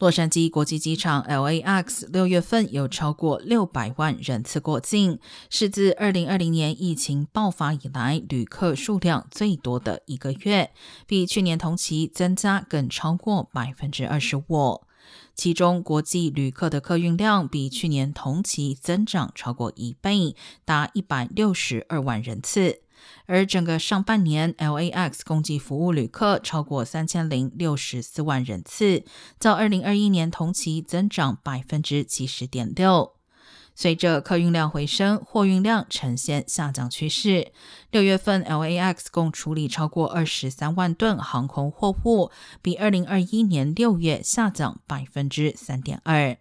洛杉矶国际机场 （LAX） 六月份有超过六百万人次过境，是自二零二零年疫情爆发以来旅客数量最多的一个月，比去年同期增加更超过百分之二十五。其中，国际旅客的客运量比去年同期增长超过一倍，达一百六十二万人次。而整个上半年，LAX 共计服务旅客超过三千零六十四万人次，较二零二一年同期增长百分之七十点六。随着客运量回升，货运量呈现下降趋势。六月份，LAX 共处理超过二十三万吨航空货物，比二零二一年六月下降百分之三点二。